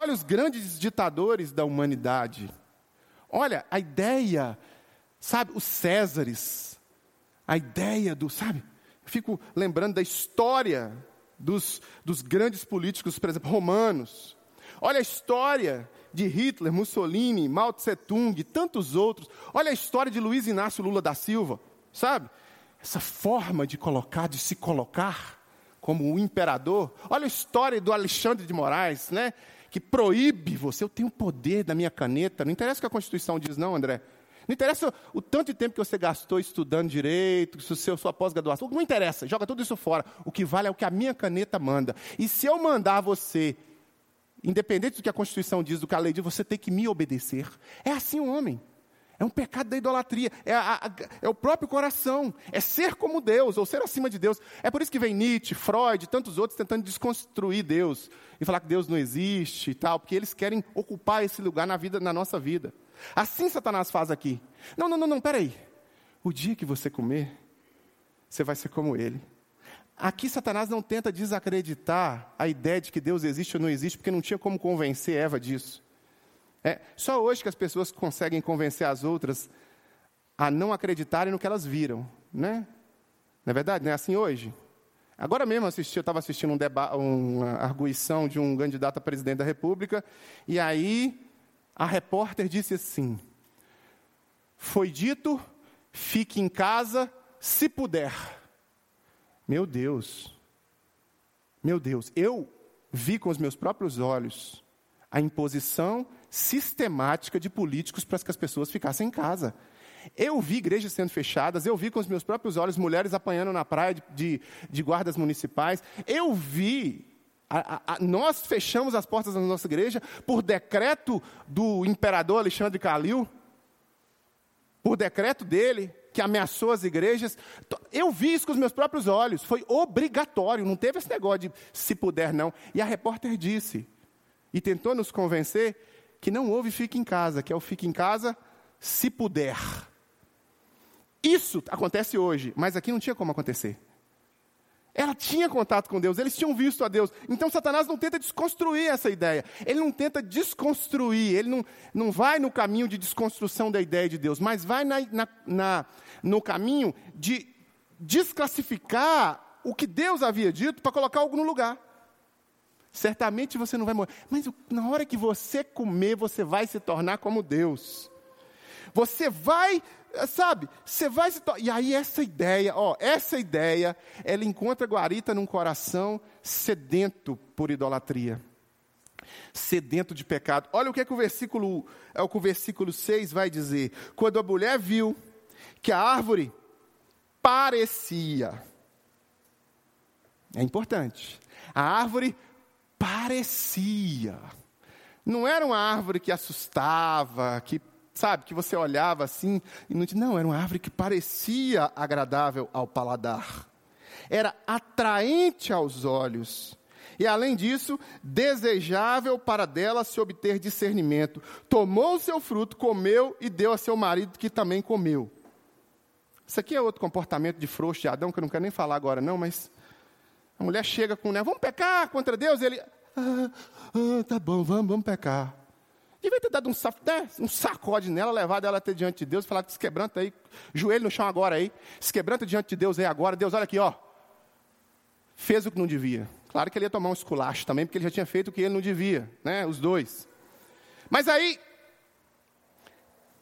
Olha os grandes ditadores da humanidade. Olha a ideia, sabe, os Césares. A ideia do, sabe? Fico lembrando da história dos, dos grandes políticos, por exemplo, romanos. Olha a história de Hitler, Mussolini, Mao Tse Tung, tantos outros. Olha a história de Luiz Inácio Lula da Silva, sabe? essa forma de colocar, de se colocar como o imperador. Olha a história do Alexandre de Moraes, né? Que proíbe você. Eu tenho poder da minha caneta. Não interessa o que a Constituição diz, não, André. Não interessa o tanto de tempo que você gastou estudando direito, se seu, sua pós-graduação. Não interessa, joga tudo isso fora. O que vale é o que a minha caneta manda. E se eu mandar você, independente do que a Constituição diz, do que a lei diz, você tem que me obedecer. É assim o homem. É um pecado da idolatria. É, a, a, é, o próprio coração. É ser como Deus, ou ser acima de Deus. É por isso que vem Nietzsche, Freud tantos outros tentando desconstruir Deus e falar que Deus não existe e tal, porque eles querem ocupar esse lugar na vida, na nossa vida. Assim Satanás faz aqui. Não, não, não, não, peraí. O dia que você comer, você vai ser como ele. Aqui Satanás não tenta desacreditar a ideia de que Deus existe ou não existe, porque não tinha como convencer Eva disso. É só hoje que as pessoas conseguem convencer as outras a não acreditarem no que elas viram, né? Não é verdade? Não é assim hoje? Agora mesmo assisti, eu estava assistindo um deba uma arguição de um candidato a presidente da República, e aí a repórter disse assim: Foi dito, fique em casa se puder. Meu Deus, meu Deus, eu vi com os meus próprios olhos a imposição sistemática de políticos para que as pessoas ficassem em casa. Eu vi igrejas sendo fechadas, eu vi com os meus próprios olhos mulheres apanhando na praia de, de, de guardas municipais, eu vi. A, a, a, nós fechamos as portas da nossa igreja por decreto do imperador Alexandre Calil, por decreto dele, que ameaçou as igrejas. Eu vi isso com os meus próprios olhos, foi obrigatório, não teve esse negócio de se puder não. E a repórter disse, e tentou nos convencer que não houve fique em casa, que é o fique em casa se puder. Isso acontece hoje, mas aqui não tinha como acontecer. Ela tinha contato com Deus, eles tinham visto a Deus. Então Satanás não tenta desconstruir essa ideia. Ele não tenta desconstruir, ele não, não vai no caminho de desconstrução da ideia de Deus, mas vai na, na, na, no caminho de desclassificar o que Deus havia dito para colocar algo no lugar. Certamente você não vai morrer. Mas na hora que você comer, você vai se tornar como Deus. Você vai, sabe, você vai se tornar. E aí, essa ideia, ó, essa ideia, ela encontra guarita num coração sedento por idolatria. Sedento de pecado. Olha o que é que o versículo, é o que o versículo 6 vai dizer. Quando a mulher viu que a árvore parecia. É importante. A árvore parecia. Não era uma árvore que assustava, que, sabe, que você olhava assim e não Não, era uma árvore que parecia agradável ao paladar. Era atraente aos olhos. E além disso, desejável para dela se obter discernimento. Tomou o seu fruto, comeu e deu a seu marido, que também comeu. Isso aqui é outro comportamento de frouxo de Adão, que eu não quero nem falar agora, não, mas a mulher chega com, né, vamos pecar contra Deus? Ele, ah, ah, tá bom, vamos, vamos pecar. Devia ter dado um, né, um sacode nela, levado ela até diante de Deus, falar que se quebranta aí, joelho no chão agora aí, se quebranta diante de Deus aí agora. Deus, olha aqui, ó. Fez o que não devia. Claro que ele ia tomar um esculacho também, porque ele já tinha feito o que ele não devia, né? Os dois. Mas aí,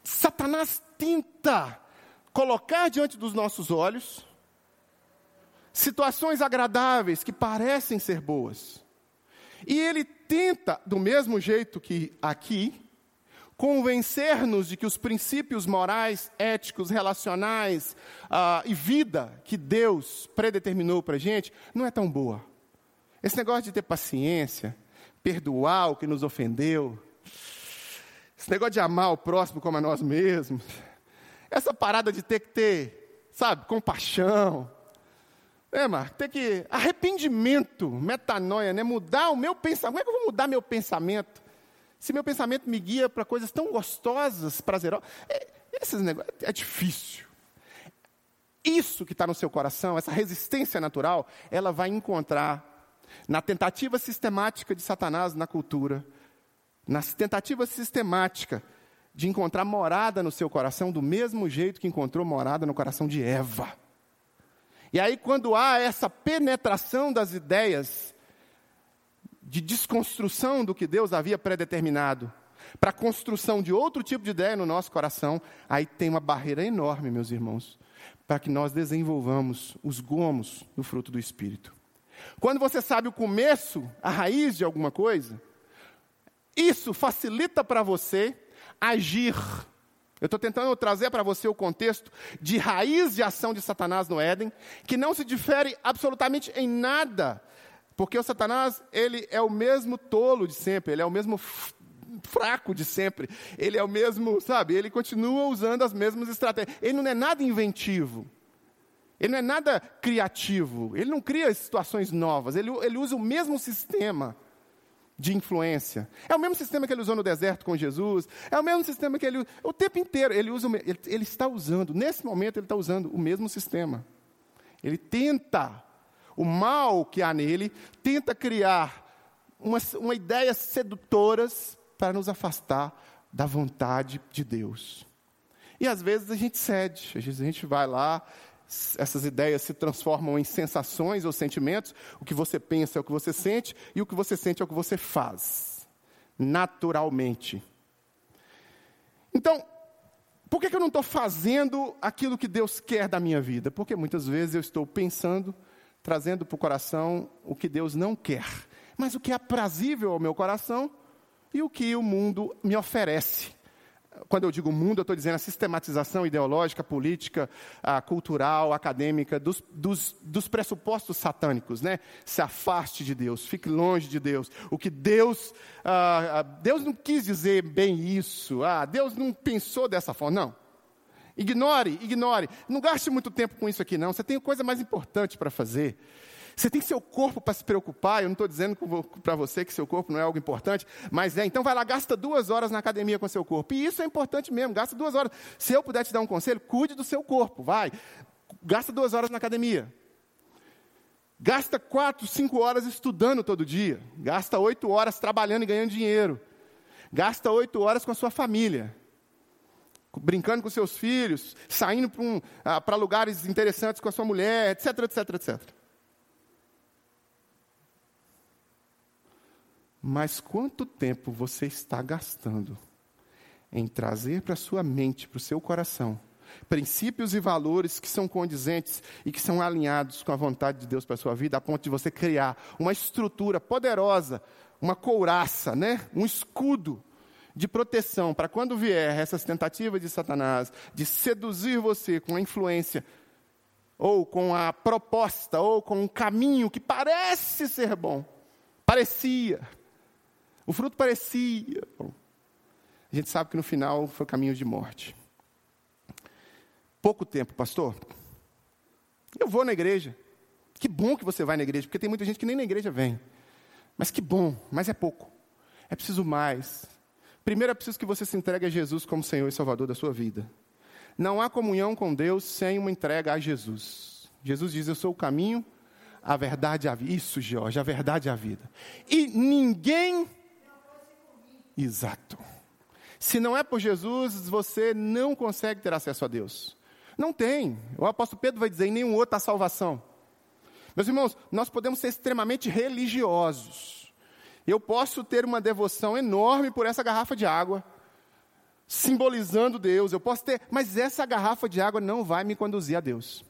Satanás tenta colocar diante dos nossos olhos situações agradáveis que parecem ser boas. E ele tenta, do mesmo jeito que aqui, convencer-nos de que os princípios morais, éticos, relacionais uh, e vida que Deus predeterminou para a gente não é tão boa. Esse negócio de ter paciência, perdoar o que nos ofendeu, esse negócio de amar o próximo como a nós mesmos, essa parada de ter que ter, sabe, compaixão, é, Marco, tem que. Arrependimento, metanoia, né? Mudar o meu pensamento. Como é que eu vou mudar meu pensamento? Se meu pensamento me guia para coisas tão gostosas, prazerosas. É, esses negócios, é difícil. Isso que está no seu coração, essa resistência natural, ela vai encontrar na tentativa sistemática de Satanás na cultura, na tentativa sistemática de encontrar morada no seu coração, do mesmo jeito que encontrou morada no coração de Eva. E aí, quando há essa penetração das ideias de desconstrução do que Deus havia predeterminado, para a construção de outro tipo de ideia no nosso coração, aí tem uma barreira enorme, meus irmãos. para que nós desenvolvamos os gomos do fruto do Espírito. Quando você sabe o começo, a raiz de alguma coisa, isso facilita para você agir. Eu estou tentando trazer para você o contexto de raiz de ação de Satanás no Éden, que não se difere absolutamente em nada, porque o Satanás, ele é o mesmo tolo de sempre, ele é o mesmo fraco de sempre, ele é o mesmo, sabe, ele continua usando as mesmas estratégias, ele não é nada inventivo. Ele não é nada criativo, ele não cria situações novas, ele, ele usa o mesmo sistema de influência. É o mesmo sistema que ele usou no deserto com Jesus, é o mesmo sistema que ele o tempo inteiro. Ele, usa, ele, ele está usando, nesse momento, ele está usando o mesmo sistema. Ele tenta, o mal que há nele, tenta criar uma, uma ideias sedutoras para nos afastar da vontade de Deus. E às vezes a gente cede, às vezes a gente vai lá essas ideias se transformam em sensações ou sentimentos. O que você pensa é o que você sente, e o que você sente é o que você faz, naturalmente. Então, por que, eu não estou fazendo aquilo que Deus quer da minha vida? Porque muitas vezes eu estou pensando, trazendo para o coração o que Deus não quer, mas o que é aprazível ao meu coração e o que o mundo me oferece quando eu digo mundo, eu estou dizendo a sistematização ideológica, política, cultural, acadêmica, dos, dos, dos, pressupostos satânicos, né? Se afaste de Deus, fique longe de Deus. O que Deus, ah, ah, Deus não quis dizer bem isso, ah, Deus não pensou dessa forma, não. Ignore, ignore. Não gaste muito tempo com isso aqui, não. Você tem coisa mais importante para fazer. Você tem seu corpo para se preocupar. Eu não estou dizendo para você que seu corpo não é algo importante, mas é. Então vai lá, gasta duas horas na academia com seu corpo. E isso é importante mesmo, gasta duas horas. Se eu puder te dar um conselho, cuide do seu corpo, vai. Gasta duas horas na academia. Gasta quatro, cinco horas estudando todo dia. Gasta oito horas trabalhando e ganhando dinheiro. Gasta oito horas com a sua família brincando com seus filhos, saindo para um, ah, lugares interessantes com a sua mulher, etc, etc, etc. Mas quanto tempo você está gastando em trazer para sua mente, para o seu coração, princípios e valores que são condizentes e que são alinhados com a vontade de Deus para a sua vida, a ponto de você criar uma estrutura poderosa, uma couraça, né? um escudo de proteção para quando vier essas tentativas de Satanás de seduzir você com a influência ou com a proposta ou com um caminho que parece ser bom, parecia, o fruto parecia. A gente sabe que no final foi caminho de morte. Pouco tempo, pastor. Eu vou na igreja. Que bom que você vai na igreja, porque tem muita gente que nem na igreja vem. Mas que bom, mas é pouco. É preciso mais. Primeiro é preciso que você se entregue a Jesus como Senhor e Salvador da sua vida. Não há comunhão com Deus sem uma entrega a Jesus. Jesus diz: Eu sou o caminho, a verdade e a vida. Isso, Jorge, a verdade e a vida. E ninguém Exato. Se não é por Jesus, você não consegue ter acesso a Deus. Não tem. O apóstolo Pedro vai dizer: em nenhum outro há salvação. Meus irmãos, nós podemos ser extremamente religiosos. Eu posso ter uma devoção enorme por essa garrafa de água, simbolizando Deus. Eu posso ter, mas essa garrafa de água não vai me conduzir a Deus.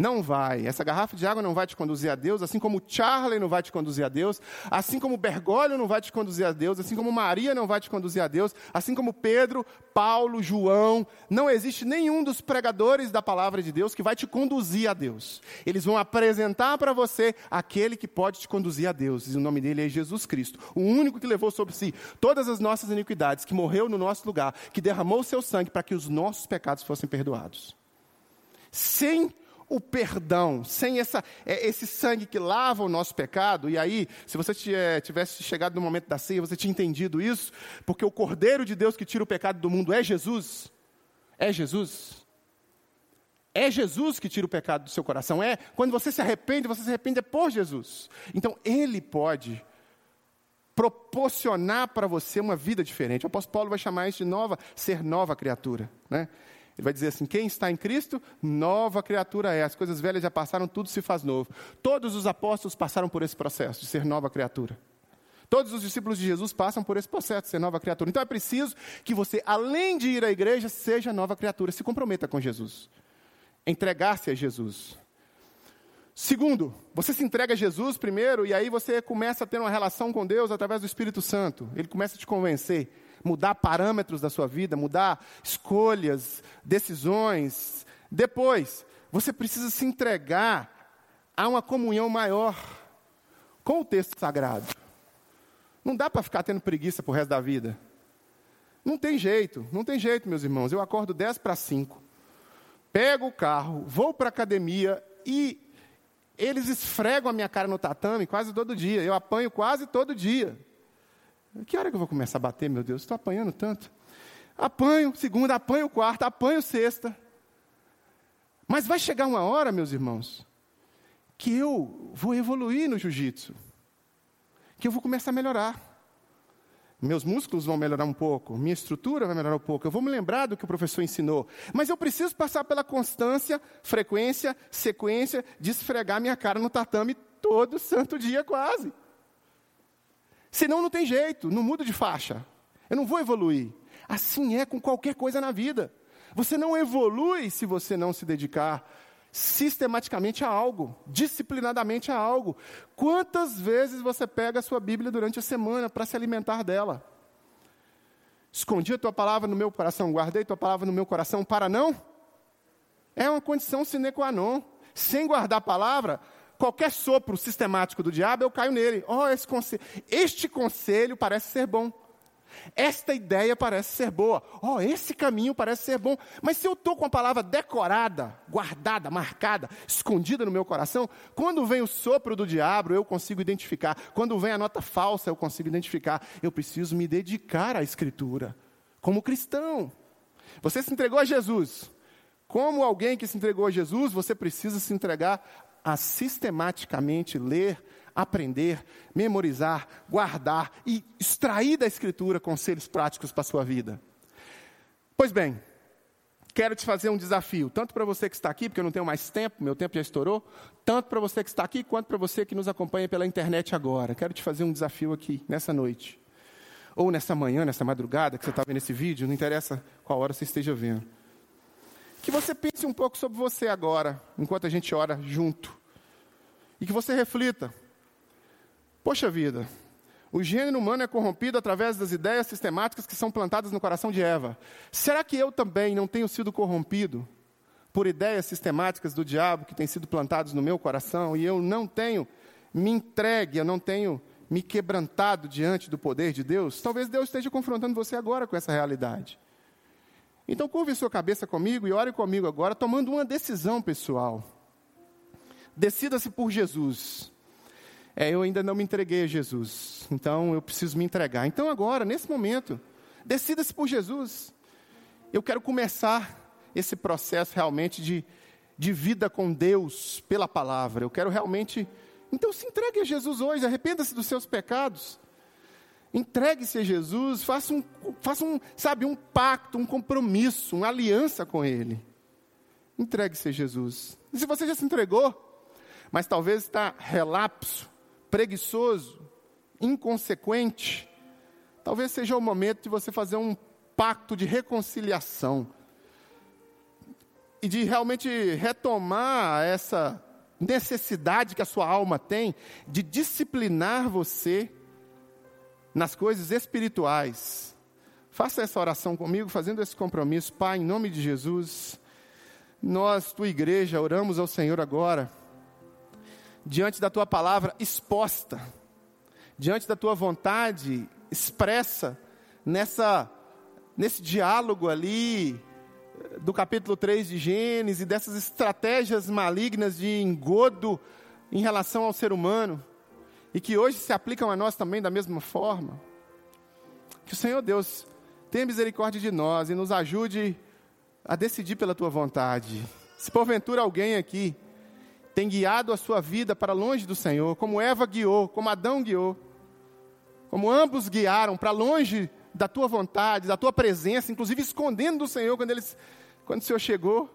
Não vai. Essa garrafa de água não vai te conduzir a Deus, assim como Charlie não vai te conduzir a Deus, assim como Bergoglio não vai te conduzir a Deus, assim como Maria não vai te conduzir a Deus, assim como Pedro, Paulo, João. Não existe nenhum dos pregadores da palavra de Deus que vai te conduzir a Deus. Eles vão apresentar para você aquele que pode te conduzir a Deus. E o nome dele é Jesus Cristo, o único que levou sobre si todas as nossas iniquidades, que morreu no nosso lugar, que derramou o seu sangue para que os nossos pecados fossem perdoados. Sem o perdão, sem essa, é, esse sangue que lava o nosso pecado, e aí, se você tivesse chegado no momento da ceia, você tinha entendido isso, porque o Cordeiro de Deus que tira o pecado do mundo é Jesus. É Jesus. É Jesus que tira o pecado do seu coração. É quando você se arrepende, você se arrepende é por Jesus. Então, Ele pode proporcionar para você uma vida diferente. O apóstolo Paulo vai chamar isso de nova, ser nova criatura. Né? Ele vai dizer assim: quem está em Cristo, nova criatura é. As coisas velhas já passaram, tudo se faz novo. Todos os apóstolos passaram por esse processo de ser nova criatura. Todos os discípulos de Jesus passam por esse processo de ser nova criatura. Então é preciso que você, além de ir à igreja, seja nova criatura, se comprometa com Jesus. entregar-se a Jesus. Segundo, você se entrega a Jesus primeiro e aí você começa a ter uma relação com Deus através do Espírito Santo. Ele começa a te convencer, mudar parâmetros da sua vida, mudar escolhas, decisões. Depois, você precisa se entregar a uma comunhão maior com o texto sagrado. Não dá para ficar tendo preguiça pro resto da vida. Não tem jeito, não tem jeito, meus irmãos. Eu acordo 10 para 5, pego o carro, vou para a academia e eles esfregam a minha cara no tatame quase todo dia. Eu apanho quase todo dia. Que hora que eu vou começar a bater, meu Deus? Estou apanhando tanto. Apanho segunda, apanho quarta, apanho sexta. Mas vai chegar uma hora, meus irmãos, que eu vou evoluir no jiu-jitsu. Que eu vou começar a melhorar. Meus músculos vão melhorar um pouco, minha estrutura vai melhorar um pouco. Eu vou me lembrar do que o professor ensinou. Mas eu preciso passar pela constância, frequência, sequência de esfregar minha cara no tatame todo santo dia quase. Senão não tem jeito, não mudo de faixa. Eu não vou evoluir. Assim é com qualquer coisa na vida. Você não evolui se você não se dedicar sistematicamente a algo, disciplinadamente a algo. Quantas vezes você pega a sua Bíblia durante a semana para se alimentar dela? Escondi a tua palavra no meu coração, guardei a tua palavra no meu coração para não? É uma condição sine qua non. Sem guardar a palavra, qualquer sopro sistemático do diabo, eu caio nele. Oh, esse conselho, este conselho parece ser bom. Esta ideia parece ser boa. Oh, esse caminho parece ser bom. Mas se eu estou com a palavra decorada, guardada, marcada, escondida no meu coração, quando vem o sopro do diabo, eu consigo identificar. Quando vem a nota falsa, eu consigo identificar. Eu preciso me dedicar à Escritura. Como cristão. Você se entregou a Jesus. Como alguém que se entregou a Jesus, você precisa se entregar a sistematicamente ler aprender, memorizar, guardar e extrair da Escritura conselhos práticos para a sua vida. Pois bem, quero te fazer um desafio, tanto para você que está aqui, porque eu não tenho mais tempo, meu tempo já estourou, tanto para você que está aqui, quanto para você que nos acompanha pela internet agora. Quero te fazer um desafio aqui, nessa noite. Ou nessa manhã, nessa madrugada, que você está vendo esse vídeo, não interessa qual hora você esteja vendo. Que você pense um pouco sobre você agora, enquanto a gente ora junto. E que você reflita Poxa vida, o gênero humano é corrompido através das ideias sistemáticas que são plantadas no coração de Eva. Será que eu também não tenho sido corrompido por ideias sistemáticas do diabo que têm sido plantadas no meu coração e eu não tenho me entregue, eu não tenho me quebrantado diante do poder de Deus? Talvez Deus esteja confrontando você agora com essa realidade. Então, curve sua cabeça comigo e ore comigo agora, tomando uma decisão pessoal. Decida-se por Jesus. É, eu ainda não me entreguei a Jesus, então eu preciso me entregar. Então, agora, nesse momento, decida-se por Jesus. Eu quero começar esse processo realmente de, de vida com Deus pela palavra. Eu quero realmente. Então, se entregue a Jesus hoje, arrependa-se dos seus pecados. Entregue-se a Jesus, faça um, faça um, sabe, um pacto, um compromisso, uma aliança com Ele. Entregue-se a Jesus. E se você já se entregou, mas talvez está relapso, preguiçoso, inconsequente, talvez seja o momento de você fazer um pacto de reconciliação e de realmente retomar essa necessidade que a sua alma tem de disciplinar você nas coisas espirituais. Faça essa oração comigo, fazendo esse compromisso. Pai, em nome de Jesus, nós, tua igreja, oramos ao Senhor agora diante da tua palavra exposta, diante da tua vontade expressa nessa nesse diálogo ali eh, do capítulo 3 de Gênesis, dessas estratégias malignas de engodo em relação ao ser humano, e que hoje se aplicam a nós também da mesma forma. Que o Senhor Deus tenha misericórdia de nós e nos ajude a decidir pela tua vontade. Se porventura alguém aqui tem guiado a sua vida para longe do Senhor, como Eva guiou, como Adão guiou, como ambos guiaram para longe da tua vontade, da tua presença, inclusive escondendo do Senhor quando, eles, quando o Senhor chegou.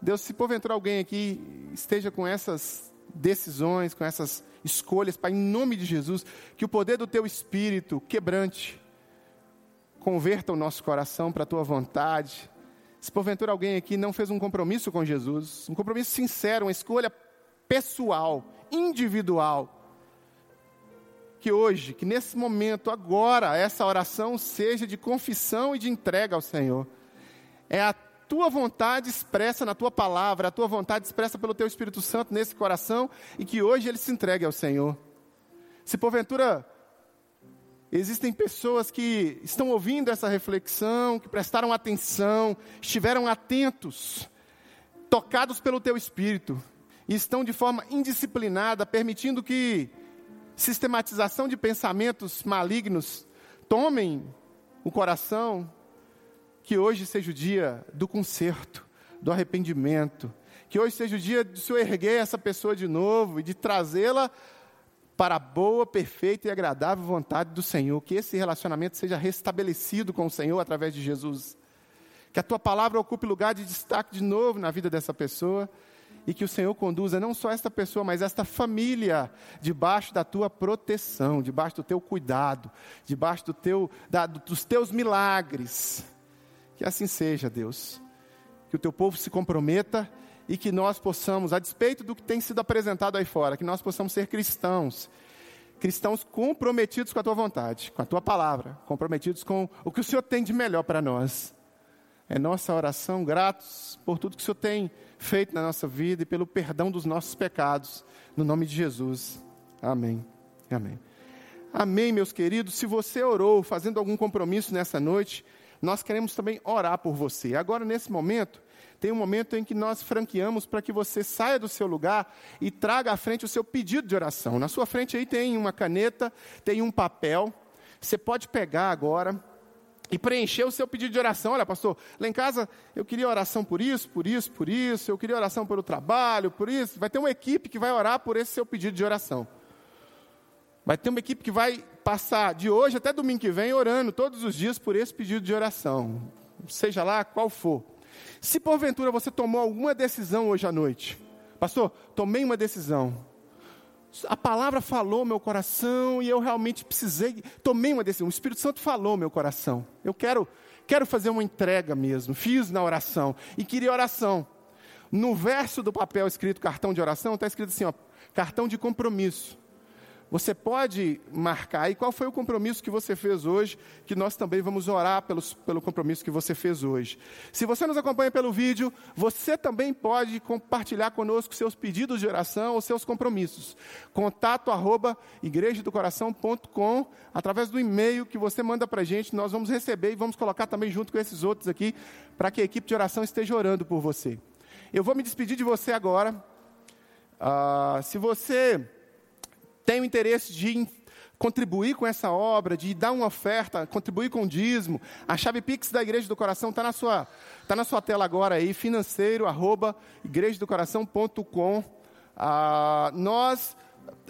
Deus, se porventura alguém aqui esteja com essas decisões, com essas escolhas, Pai, em nome de Jesus, que o poder do teu Espírito quebrante, converta o nosso coração para a tua vontade, Se porventura alguém aqui não fez um compromisso com Jesus, um compromisso sincero, uma escolha pessoal, individual, que hoje, que nesse momento, agora, essa oração seja de confissão e de entrega ao Senhor. É a tua vontade expressa na tua palavra, a tua vontade expressa pelo teu Espírito Santo nesse coração e que hoje ele se entregue ao Senhor. Se porventura existem pessoas que estão ouvindo essa reflexão, que prestaram atenção, estiveram atentos, tocados pelo teu Espírito, e estão de forma indisciplinada, permitindo que sistematização de pensamentos malignos tomem o coração, que hoje seja o dia do conserto, do arrependimento, que hoje seja o dia de se erguer essa pessoa de novo e de trazê-la para a boa, perfeita e agradável vontade do Senhor, que esse relacionamento seja restabelecido com o Senhor através de Jesus. Que a tua palavra ocupe lugar de destaque de novo na vida dessa pessoa e que o Senhor conduza não só esta pessoa, mas esta família debaixo da tua proteção, debaixo do teu cuidado, debaixo do teu, da, dos teus milagres. Que assim seja, Deus. Que o teu povo se comprometa e que nós possamos, a despeito do que tem sido apresentado aí fora, que nós possamos ser cristãos, cristãos comprometidos com a tua vontade, com a tua palavra, comprometidos com o que o Senhor tem de melhor para nós. É nossa oração, gratos por tudo que o Senhor tem feito na nossa vida e pelo perdão dos nossos pecados, no nome de Jesus. Amém. Amém. Amém, meus queridos. Se você orou fazendo algum compromisso nessa noite, nós queremos também orar por você. Agora, nesse momento, tem um momento em que nós franqueamos para que você saia do seu lugar e traga à frente o seu pedido de oração. Na sua frente aí tem uma caneta, tem um papel. Você pode pegar agora e preencher o seu pedido de oração. Olha, pastor, lá em casa eu queria oração por isso, por isso, por isso, eu queria oração pelo trabalho, por isso. Vai ter uma equipe que vai orar por esse seu pedido de oração. Vai ter uma equipe que vai passar de hoje até domingo que vem orando todos os dias por esse pedido de oração, seja lá qual for. Se porventura você tomou alguma decisão hoje à noite, pastor, tomei uma decisão, a palavra falou meu coração e eu realmente precisei, tomei uma decisão. O Espírito Santo falou meu coração. Eu quero, quero fazer uma entrega mesmo. Fiz na oração e queria oração. No verso do papel escrito cartão de oração, está escrito assim: ó, cartão de compromisso. Você pode marcar aí qual foi o compromisso que você fez hoje, que nós também vamos orar pelos, pelo compromisso que você fez hoje. Se você nos acompanha pelo vídeo, você também pode compartilhar conosco seus pedidos de oração ou seus compromissos. Contato arroba igrejadocoração.com, através do e-mail que você manda para a gente, nós vamos receber e vamos colocar também junto com esses outros aqui, para que a equipe de oração esteja orando por você. Eu vou me despedir de você agora. Uh, se você tem o interesse de contribuir com essa obra, de dar uma oferta, contribuir com o dízimo, a chave Pix da Igreja do Coração está na sua, tá na sua tela agora aí, financeiro, arroba, igrejadocoração.com. Ah, nós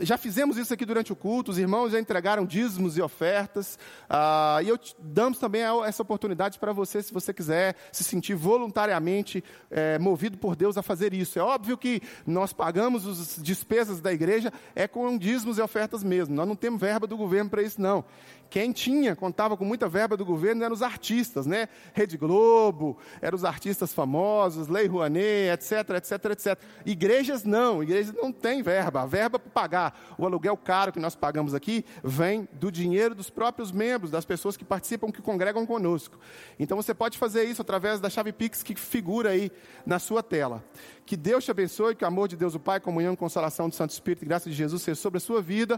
já fizemos isso aqui durante o culto, os irmãos já entregaram dízimos e ofertas, ah, e eu damos também essa oportunidade para você, se você quiser se sentir voluntariamente é, movido por Deus a fazer isso. É óbvio que nós pagamos as despesas da igreja é com dízimos e ofertas mesmo, nós não temos verba do governo para isso não. Quem tinha, contava com muita verba do governo, eram os artistas, né? Rede Globo, eram os artistas famosos, Lei Rouanet, etc, etc, etc. Igrejas não, igrejas não têm verba. A verba para pagar o aluguel caro que nós pagamos aqui vem do dinheiro dos próprios membros, das pessoas que participam, que congregam conosco. Então você pode fazer isso através da chave Pix que figura aí na sua tela. Que Deus te abençoe, que o amor de Deus o Pai, comunhão consolação do Santo Espírito e graça de Jesus seja sobre a sua vida.